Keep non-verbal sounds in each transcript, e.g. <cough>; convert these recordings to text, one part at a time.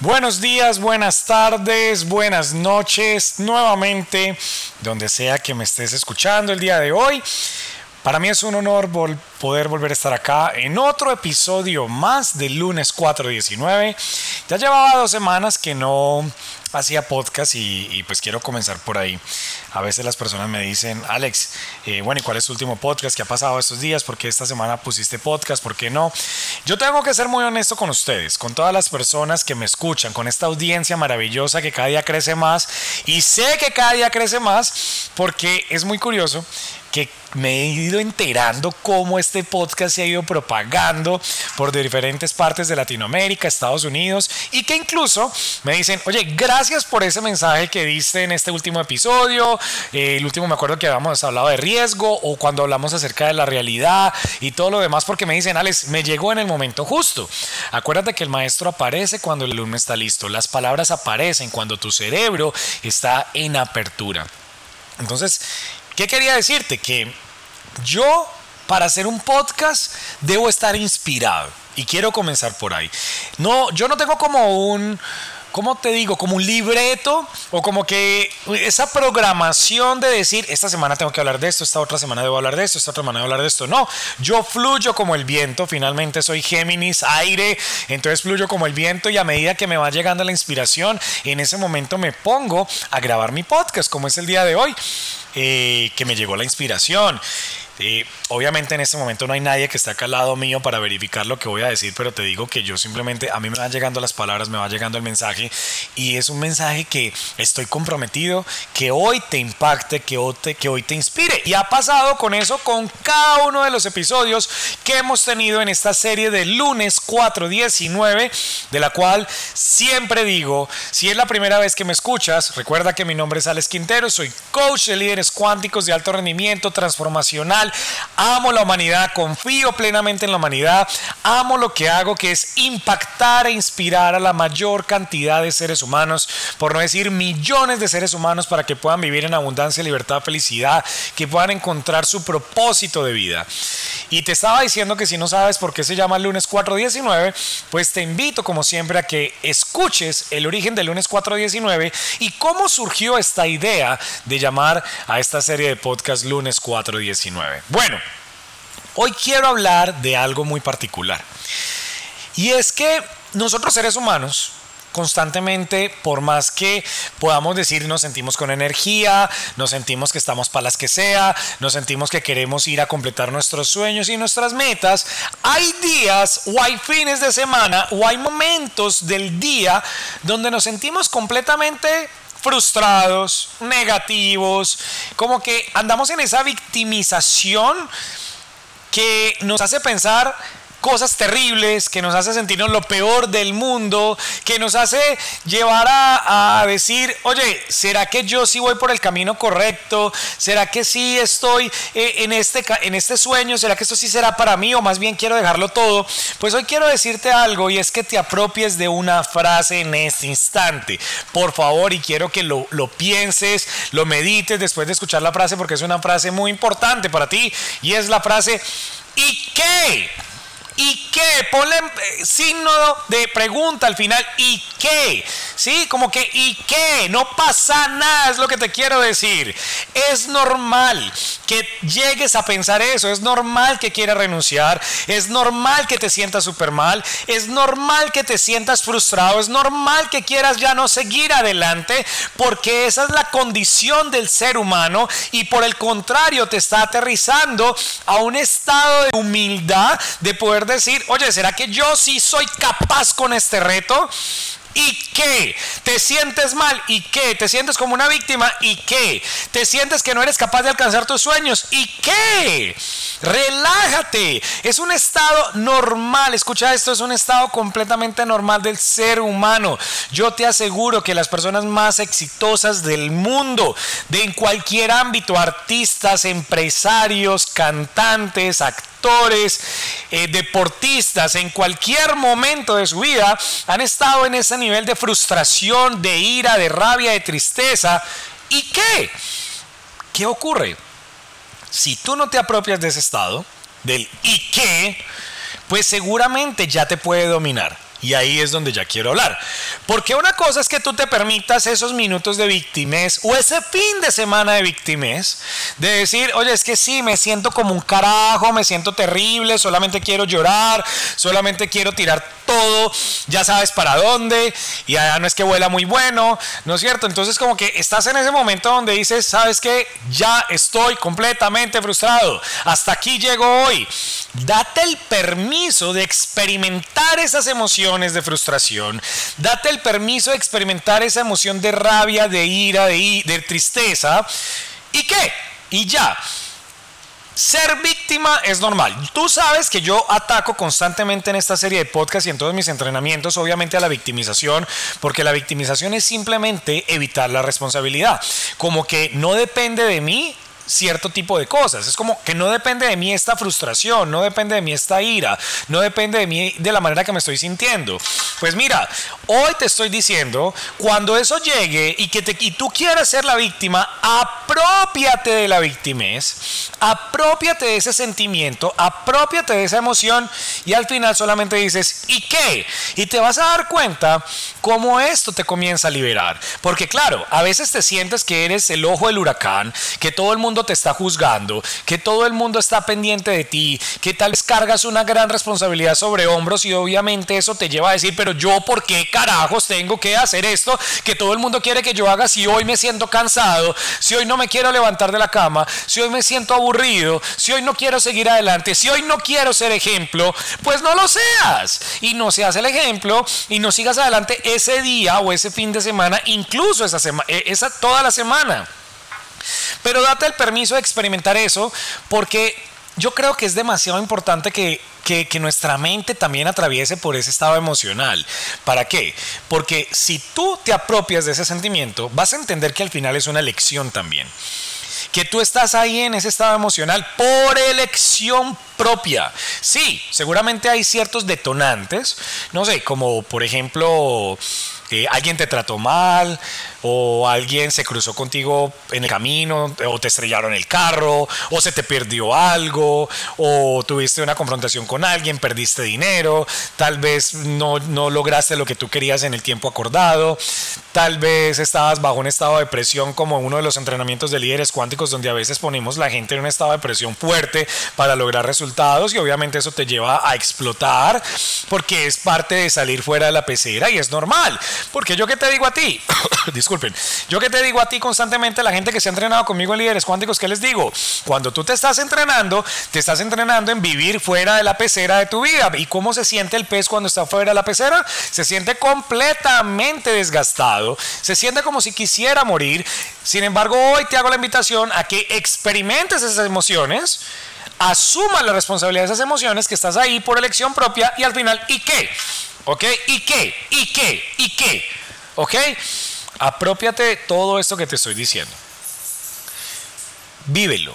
Buenos días, buenas tardes, buenas noches, nuevamente, donde sea que me estés escuchando el día de hoy. Para mí es un honor poder volver a estar acá en otro episodio más del lunes 419. Ya llevaba dos semanas que no hacía podcast y, pues quiero comenzar por ahí. A veces las personas me dicen, Alex, eh, bueno, ¿y cuál es tu último podcast? ¿Qué ha pasado estos días? ¿Por qué esta semana pusiste podcast? ¿Por qué no? Yo tengo que ser muy honesto con ustedes, con todas las personas que me escuchan, con esta audiencia maravillosa que cada día crece más y sé que cada día crece más porque es muy curioso que me he ido enterando cómo este podcast se ha ido propagando por diferentes partes de Latinoamérica, Estados Unidos, y que incluso me dicen, oye, gracias por ese mensaje que diste en este último episodio, eh, el último me acuerdo que habíamos hablado de riesgo o cuando hablamos acerca de la realidad y todo lo demás, porque me dicen, Alex, me llegó en el momento justo. Acuérdate que el maestro aparece cuando el alumno está listo, las palabras aparecen cuando tu cerebro está en apertura. Entonces, ¿qué quería decirte? Que yo, para hacer un podcast, debo estar inspirado. Y quiero comenzar por ahí. No, yo no tengo como un ¿cómo te digo? Como un libreto o como que esa programación de decir, esta semana tengo que hablar de esto, esta otra semana debo hablar de esto, esta otra semana debo hablar de esto. No, yo fluyo como el viento, finalmente soy Géminis, aire, entonces fluyo como el viento y a medida que me va llegando la inspiración, en ese momento me pongo a grabar mi podcast, como es el día de hoy, eh, que me llegó la inspiración. Eh, obviamente en este momento no hay nadie que esté acá al lado mío para verificar lo que voy a decir, pero te digo que yo simplemente, a mí me van llegando las palabras, me va llegando el mensaje y es un mensaje que estoy comprometido, que hoy te impacte, que hoy te, que hoy te inspire. Y ha pasado con eso con cada uno de los episodios que hemos tenido en esta serie de lunes 419, de la cual siempre digo, si es la primera vez que me escuchas, recuerda que mi nombre es Alex Quintero, soy coach de líderes cuánticos de alto rendimiento transformacional amo la humanidad, confío plenamente en la humanidad, amo lo que hago, que es impactar e inspirar a la mayor cantidad de seres humanos, por no decir millones de seres humanos, para que puedan vivir en abundancia, libertad, felicidad, que puedan encontrar su propósito de vida. Y te estaba diciendo que si no sabes por qué se llama lunes 419, pues te invito como siempre a que escuches el origen del lunes 419 y cómo surgió esta idea de llamar a esta serie de podcast lunes 419. Bueno, hoy quiero hablar de algo muy particular. Y es que nosotros seres humanos, constantemente, por más que podamos decir nos sentimos con energía, nos sentimos que estamos para las que sea, nos sentimos que queremos ir a completar nuestros sueños y nuestras metas, hay días o hay fines de semana o hay momentos del día donde nos sentimos completamente frustrados, negativos, como que andamos en esa victimización que nos hace pensar cosas terribles, que nos hace sentirnos lo peor del mundo, que nos hace llevar a, decir, oye, ¿será que yo sí voy por el camino correcto? ¿Será que sí estoy eh, en, este, en este sueño? ¿Será que esto sí será para mí o más bien quiero dejarlo todo? Pues hoy quiero decirte algo y es que te apropies de una frase en este instante, por favor, y quiero que lo, lo pienses, lo medites después de escuchar la frase porque es una frase muy importante para ti y es la frase, ¿y qué? ¿Y qué? Ponle eh, signo de pregunta al final. ¿Y qué? ¿Sí? Como que ¿y qué? No pasa nada, es lo que te quiero decir. Es normal que llegues a pensar eso. Es normal que quieras renunciar. Es normal que te sientas súper mal. Es normal que te sientas frustrado. Es normal que quieras ya no seguir adelante. Porque esa es la condición del ser humano. Y por el contrario, te está aterrizando a un estado de humildad de poder decir, oye, ¿será que yo sí soy capaz con este reto? ¿Y qué? ¿Te sientes mal? ¿Y qué? ¿Te sientes como una víctima? ¿Y qué? ¿Te sientes que no eres capaz de alcanzar tus sueños? ¿Y qué? Relájate. Es un estado normal. Escucha esto, es un estado completamente normal del ser humano. Yo te aseguro que las personas más exitosas del mundo, de en cualquier ámbito, artistas, empresarios, cantantes, actores, eh, deportistas, en cualquier momento de su vida, han estado en ese nivel de frustración, de ira, de rabia, de tristeza. ¿Y qué? ¿Qué ocurre? Si tú no te apropias de ese estado, del ¿y qué? Pues seguramente ya te puede dominar. Y ahí es donde ya quiero hablar. Porque una cosa es que tú te permitas esos minutos de victimez o ese fin de semana de victimez, de decir, oye, es que sí, me siento como un carajo, me siento terrible, solamente quiero llorar, solamente quiero tirar todo, ya sabes para dónde, y allá no es que vuela muy bueno, ¿no es cierto? Entonces como que estás en ese momento donde dices, sabes que ya estoy completamente frustrado, hasta aquí llego hoy. Date el permiso de experimentar esas emociones de frustración, date el permiso de experimentar esa emoción de rabia, de ira, de, de tristeza, ¿y qué? Y ya. Ser víctima es normal. Tú sabes que yo ataco constantemente en esta serie de podcasts y en todos mis entrenamientos, obviamente, a la victimización, porque la victimización es simplemente evitar la responsabilidad. Como que no depende de mí cierto tipo de cosas. Es como que no depende de mí esta frustración, no depende de mí esta ira, no depende de mí de la manera que me estoy sintiendo. Pues mira, hoy te estoy diciendo, cuando eso llegue y que te, y tú quieras ser la víctima, apropiate de la victimez, apropiate de ese sentimiento, apropiate de esa emoción y al final solamente dices, ¿y qué? Y te vas a dar cuenta cómo esto te comienza a liberar. Porque claro, a veces te sientes que eres el ojo del huracán, que todo el mundo te está juzgando, que todo el mundo está pendiente de ti, que tal vez cargas una gran responsabilidad sobre hombros y obviamente eso te lleva a decir, pero yo por qué carajos tengo que hacer esto que todo el mundo quiere que yo haga si hoy me siento cansado, si hoy no me quiero levantar de la cama, si hoy me siento aburrido, si hoy no quiero seguir adelante, si hoy no quiero ser ejemplo, pues no lo seas y no seas el ejemplo y no sigas adelante ese día o ese fin de semana, incluso esa semana, esa toda la semana. Pero date el permiso de experimentar eso porque yo creo que es demasiado importante que, que, nuestra mente también atraviese por ese estado emocional. ¿Para qué? Porque si tú te apropias de ese sentimiento, vas a entender que al final es una elección también. Que tú estás ahí en ese estado emocional por elección propia. Sí, seguramente hay ciertos detonantes, no sé, como por ejemplo eh, alguien te trató mal o alguien se cruzó contigo en el camino o te estrellaron el carro o se te perdió algo o tuviste una confrontación con alguien, perdiste dinero, tal vez no, no lograste lo que tú querías en el tiempo acordado, tal vez estabas bajo un estado de presión como uno de los entrenamientos de líderes cuánticos donde a veces ponemos la gente en un estado de presión fuerte para lograr resultados y obviamente eso te lleva a explotar porque es parte de salir fuera de la pecera y es normal. Porque yo que te digo a ti, <coughs> disculpen, yo que te digo a ti constantemente, la gente que se ha entrenado conmigo en líderes cuánticos, ¿qué les digo? Cuando tú te estás entrenando, te estás entrenando en vivir fuera de la pecera de tu vida. ¿Y cómo se siente el pez cuando está fuera de la pecera? Se siente completamente desgastado, se siente como si quisiera morir. Sin embargo, hoy te hago la invitación a que experimentes esas emociones asuma la responsabilidad de esas emociones que estás ahí por elección propia y al final, ¿y qué? ¿Ok? ¿Y qué? ¿Y qué? ¿Y qué? ¿Ok? Apropiate todo esto que te estoy diciendo. Vívelo.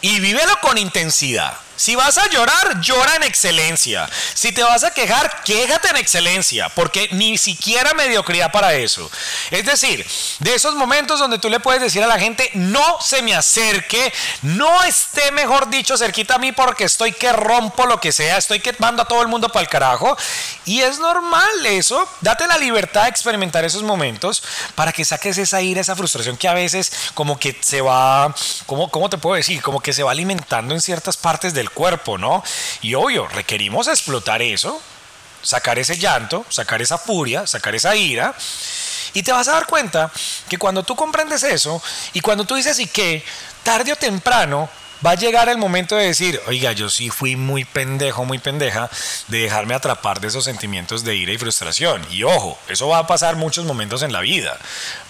Y vívelo con intensidad. Si vas a llorar, llora en excelencia. Si te vas a quejar, quéjate en excelencia, porque ni siquiera mediocridad para eso. Es decir, de esos momentos donde tú le puedes decir a la gente, no se me acerque, no esté, mejor dicho, cerquita a mí porque estoy que rompo lo que sea, estoy que mando a todo el mundo para el carajo. Y es normal eso. Date la libertad de experimentar esos momentos para que saques esa ira, esa frustración que a veces como que se va, ¿cómo, cómo te puedo decir? Como que se va alimentando en ciertas partes del cuerpo, ¿no? Y obvio, requerimos explotar eso, sacar ese llanto, sacar esa furia, sacar esa ira. Y te vas a dar cuenta que cuando tú comprendes eso y cuando tú dices y que tarde o temprano va a llegar el momento de decir, oiga, yo sí fui muy pendejo, muy pendeja de dejarme atrapar de esos sentimientos de ira y frustración. Y ojo, eso va a pasar muchos momentos en la vida.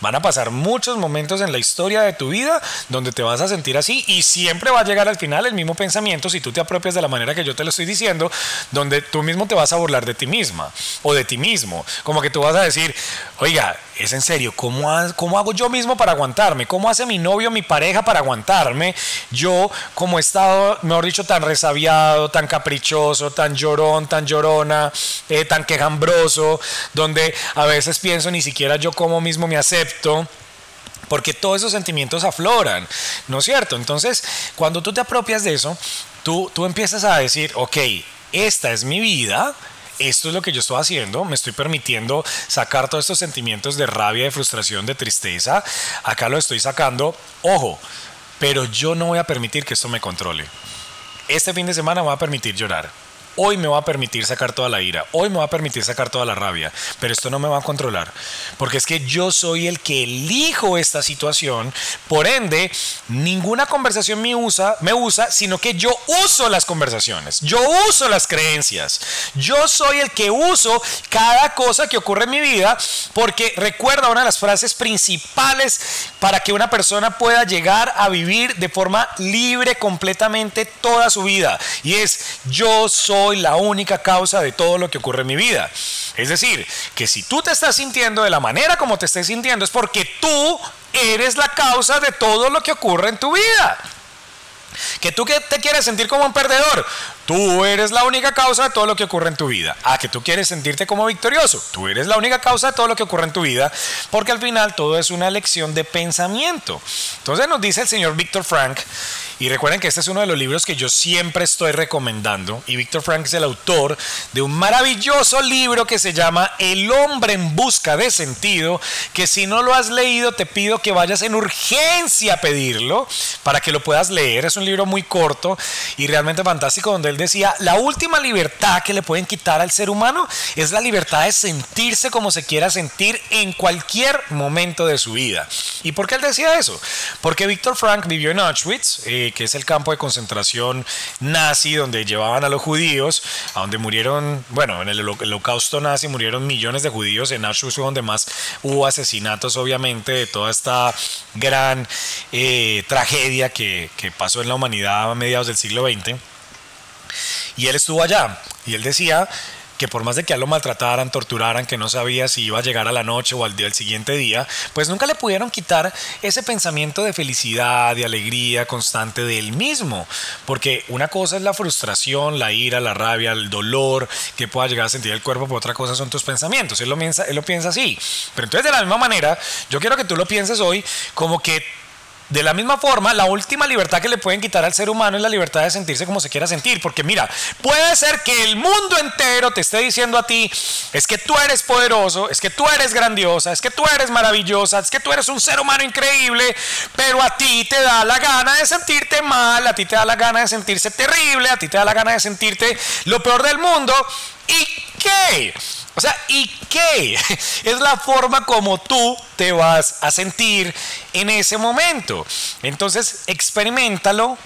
Van a pasar muchos momentos en la historia de tu vida donde te vas a sentir así y siempre va a llegar al final el mismo pensamiento si tú te apropias de la manera que yo te lo estoy diciendo, donde tú mismo te vas a burlar de ti misma o de ti mismo. Como que tú vas a decir, oiga, es en serio, ¿cómo, ¿cómo hago yo mismo para aguantarme? ¿Cómo hace mi novio, mi pareja para aguantarme? Yo, como he estado, mejor dicho, tan resabiado, tan caprichoso, tan llorón, tan llorona, eh, tan quejambroso, donde a veces pienso ni siquiera yo como mismo me acepto porque todos esos sentimientos afloran, ¿no es cierto? Entonces, cuando tú te apropias de eso, tú, tú empiezas a decir, ok, esta es mi vida, esto es lo que yo estoy haciendo, me estoy permitiendo sacar todos estos sentimientos de rabia, de frustración, de tristeza, acá lo estoy sacando, ojo, pero yo no voy a permitir que esto me controle. Este fin de semana me va a permitir llorar Hoy me va a permitir sacar toda la ira, hoy me va a permitir sacar toda la rabia, pero esto no me va a controlar, porque es que yo soy el que elijo esta situación, por ende, ninguna conversación me usa, me usa, sino que yo uso las conversaciones, yo uso las creencias, yo soy el que uso cada cosa que ocurre en mi vida, porque recuerda una de las frases principales para que una persona pueda llegar a vivir de forma libre completamente toda su vida, y es yo soy la única causa de todo lo que ocurre en mi vida. Es decir, que si tú te estás sintiendo de la manera como te estés sintiendo es porque tú eres la causa de todo lo que ocurre en tu vida. Que tú que te quieres sentir como un perdedor, tú eres la única causa de todo lo que ocurre en tu vida. A que tú quieres sentirte como victorioso, tú eres la única causa de todo lo que ocurre en tu vida, porque al final todo es una lección de pensamiento. Entonces nos dice el señor Víctor Frank y recuerden que este es uno de los libros que yo siempre estoy recomendando. Y Víctor Frank es el autor de un maravilloso libro que se llama El hombre en busca de sentido. Que si no lo has leído, te pido que vayas en urgencia a pedirlo para que lo puedas leer. Es un libro muy corto y realmente fantástico, donde él decía: La última libertad que le pueden quitar al ser humano es la libertad de sentirse como se quiera sentir en cualquier momento de su vida. ¿Y por qué él decía eso? Porque Víctor Frank vivió en Auschwitz. Eh, que es el campo de concentración nazi donde llevaban a los judíos, a donde murieron, bueno, en el holocausto nazi murieron millones de judíos, en Auschwitz donde más hubo asesinatos obviamente de toda esta gran eh, tragedia que, que pasó en la humanidad a mediados del siglo XX. Y él estuvo allá y él decía que por más de que a lo maltrataran, torturaran, que no sabía si iba a llegar a la noche o al día siguiente día, pues nunca le pudieron quitar ese pensamiento de felicidad, de alegría constante de él mismo. Porque una cosa es la frustración, la ira, la rabia, el dolor que pueda llegar a sentir el cuerpo, pero otra cosa son tus pensamientos. Él lo piensa, él lo piensa así. Pero entonces de la misma manera, yo quiero que tú lo pienses hoy como que de la misma forma, la última libertad que le pueden quitar al ser humano es la libertad de sentirse como se quiera sentir. Porque mira, puede ser que el mundo entero te esté diciendo a ti, es que tú eres poderoso, es que tú eres grandiosa, es que tú eres maravillosa, es que tú eres un ser humano increíble, pero a ti te da la gana de sentirte mal, a ti te da la gana de sentirse terrible, a ti te da la gana de sentirte lo peor del mundo. ¿Y qué? O sea, ¿y qué? <laughs> Es la forma como tú te vas a sentir en ese momento. Entonces, experimentalo,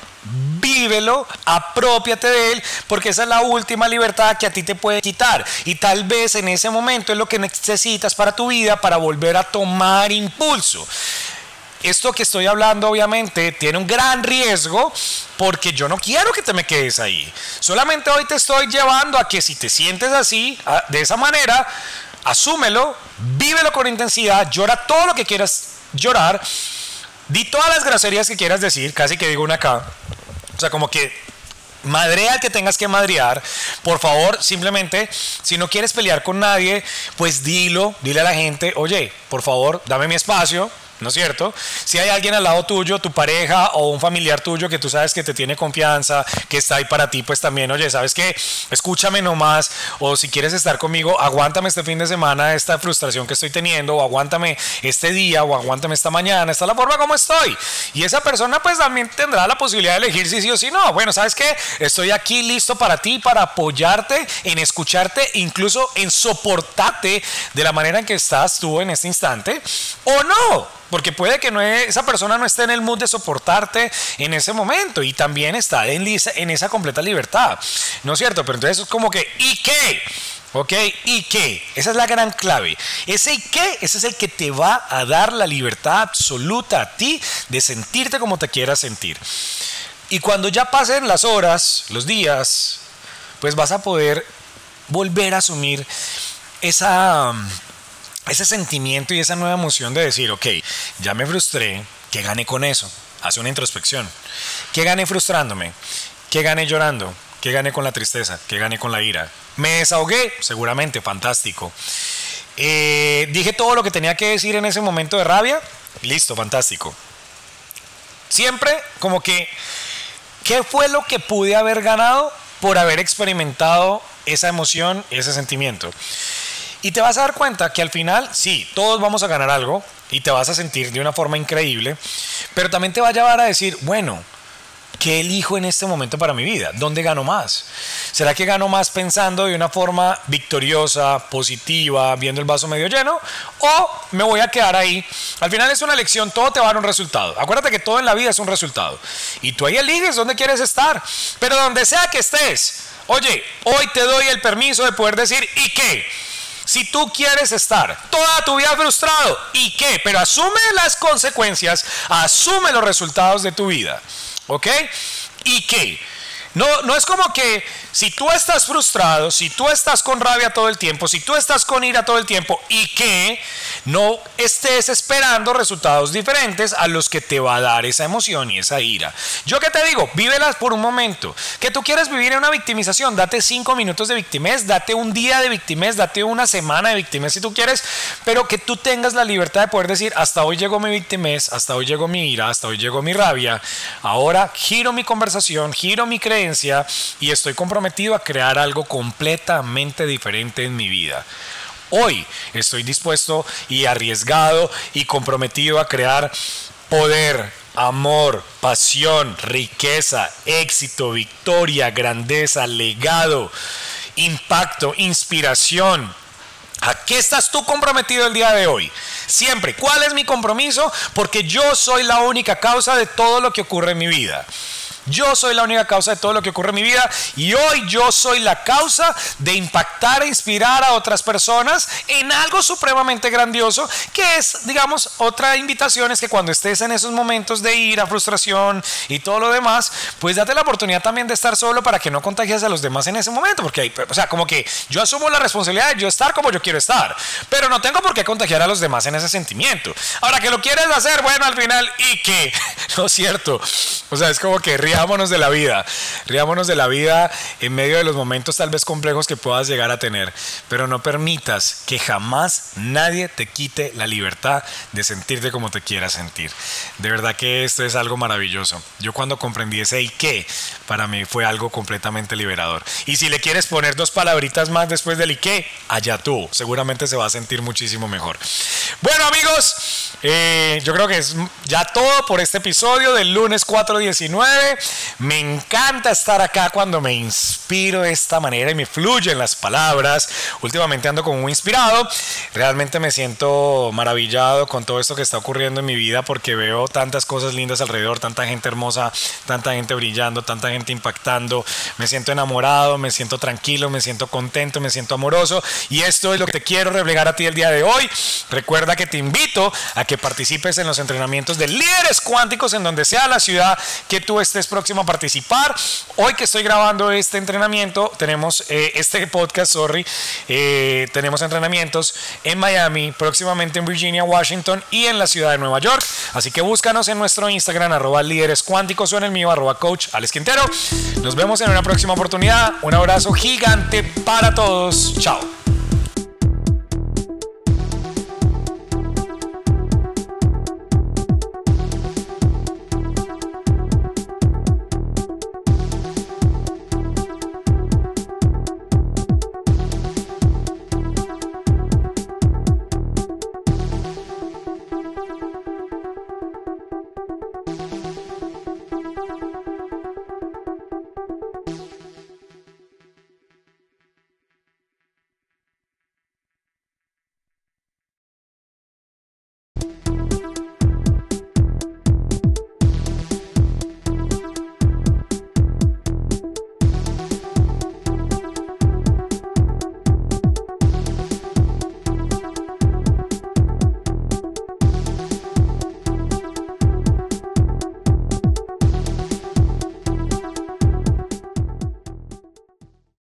vívelo, apropiate de él, porque esa es la última libertad que a ti te puede quitar. Y tal vez en ese momento es lo que necesitas para tu vida para volver a tomar impulso esto que estoy hablando obviamente tiene un gran riesgo porque yo no quiero que te me quedes ahí. Solamente hoy te estoy llevando a que si te sientes así, de esa manera, asúmelo, vívelo con intensidad, llora todo lo que quieras llorar, di todas las groserías que quieras decir, casi que digo una acá. O sea, como que madrea al que tengas que madrear. Por favor, simplemente, si no quieres pelear con nadie, pues dilo, dile a la gente, oye, por favor, dame mi espacio ¿no es cierto? Si hay alguien al lado tuyo, tu pareja o un familiar tuyo que tú sabes que te tiene confianza, que está ahí para ti, pues también, oye, ¿sabes qué? Escúchame nomás, o si quieres estar conmigo, aguántame este fin de semana esta frustración que estoy teniendo, o aguántame este día, o aguántame esta mañana, esta es la forma como estoy. Y esa persona pues también tendrá la posibilidad de elegir si sí o si no. Bueno, ¿sabes qué? Estoy aquí listo para ti, para apoyarte, en escucharte, incluso en soportarte de la manera en que estás tú en este instante, o no. Porque puede que no esa persona no esté en el mood de soportarte en ese momento y también está en, en esa completa libertad, ¿no es cierto? Pero entonces es como que, ¿y qué? ¿Ok? ¿Y qué? Esa es la gran clave. Ese y qué, ese es el que te va a dar la libertad absoluta a ti de sentirte como te quieras sentir. Y cuando ya pasen las horas, los días, pues vas a poder volver a asumir esa, ese sentimiento y esa nueva emoción de decir, ok, ya me frustré, ¿qué gané con eso? Hace una introspección. ¿Qué gané frustrándome? ¿Qué gané llorando? ¿Qué gané con la tristeza? ¿Qué gané con la ira? ¿Me desahogué? Seguramente, fantástico. Eh, ¿Dije todo lo que tenía que decir en ese momento de rabia? Listo, fantástico. Siempre como que ¿Qué fue lo que pude haber ganado por haber experimentado esa emoción, ese sentimiento? Y te vas a dar cuenta que al final, sí, todos vamos a ganar algo y te vas a sentir de una forma increíble, pero también te va a llevar a decir, bueno, ¿Qué elijo en este momento para mi vida? ¿Dónde gano más? ¿Será que gano más pensando de una forma victoriosa, positiva, viendo el vaso medio lleno? ¿O me voy a quedar ahí? Al final es una elección, todo te va a dar un resultado. Acuérdate que todo en la vida es un resultado. Y tú ahí eliges dónde quieres estar. Pero donde sea que estés, oye, hoy te doy el permiso de poder decir, ¿y qué? Si tú quieres estar toda tu vida frustrado, ¿y qué? Pero asume las consecuencias, asume los resultados de tu vida. ¿Ok? ¿Y qué? No, no es como que si tú estás frustrado, si tú estás con rabia todo el tiempo, si tú estás con ira todo el tiempo y que no estés esperando resultados diferentes a los que te va a dar esa emoción y esa ira. Yo que te digo, vívelas por un momento. Que tú quieres vivir en una victimización, date cinco minutos de victimez, date un día de victimez, date una semana de victimez si tú quieres, pero que tú tengas la libertad de poder decir, hasta hoy llegó mi victimez, hasta hoy llegó mi ira, hasta hoy llegó mi rabia. Ahora giro mi conversación, giro mi creencia y estoy comprometido a crear algo completamente diferente en mi vida. Hoy estoy dispuesto y arriesgado y comprometido a crear poder, amor, pasión, riqueza, éxito, victoria, grandeza, legado, impacto, inspiración. ¿A qué estás tú comprometido el día de hoy? Siempre. ¿Cuál es mi compromiso? Porque yo soy la única causa de todo lo que ocurre en mi vida. Yo soy la única causa de todo lo que ocurre en mi vida y hoy yo soy la causa de impactar e inspirar a otras personas en algo supremamente grandioso que es, digamos, otra invitación es que cuando estés en esos momentos de ira, frustración y todo lo demás, pues date la oportunidad también de estar solo para que no contagies a los demás en ese momento, porque hay, o sea, como que yo asumo la responsabilidad de yo estar como yo quiero estar, pero no tengo por qué contagiar a los demás en ese sentimiento. Ahora que lo quieres hacer, bueno, al final, ¿y qué? <laughs> ¿No es cierto? O sea, es como que ríe riámonos de la vida, riámonos de la vida en medio de los momentos tal vez complejos que puedas llegar a tener, pero no permitas que jamás nadie te quite la libertad de sentirte como te quieras sentir. De verdad que esto es algo maravilloso. Yo cuando comprendí ese y qué, para mí fue algo completamente liberador. Y si le quieres poner dos palabritas más después del y qué, allá tú, seguramente se va a sentir muchísimo mejor. Bueno amigos, eh, yo creo que es ya todo por este episodio del lunes 419. Me encanta estar acá cuando me inspiro de esta manera y me fluyen las palabras. Últimamente ando como muy inspirado. Realmente me siento maravillado con todo esto que está ocurriendo en mi vida porque veo tantas cosas lindas alrededor, tanta gente hermosa, tanta gente brillando, tanta gente impactando. Me siento enamorado, me siento tranquilo, me siento contento, me siento amoroso. Y esto es lo que te quiero reflejar a ti el día de hoy. Recuerda que te invito a que participes en los entrenamientos de líderes cuánticos en donde sea la ciudad que tú estés próximo a participar. Hoy que estoy grabando este entrenamiento, tenemos eh, este podcast, sorry, eh, tenemos entrenamientos en Miami, próximamente en Virginia, Washington y en la ciudad de Nueva York. Así que búscanos en nuestro Instagram, arroba líderes cuánticos o en el mío, arroba coach Alex Quintero. Nos vemos en una próxima oportunidad. Un abrazo gigante para todos. Chao.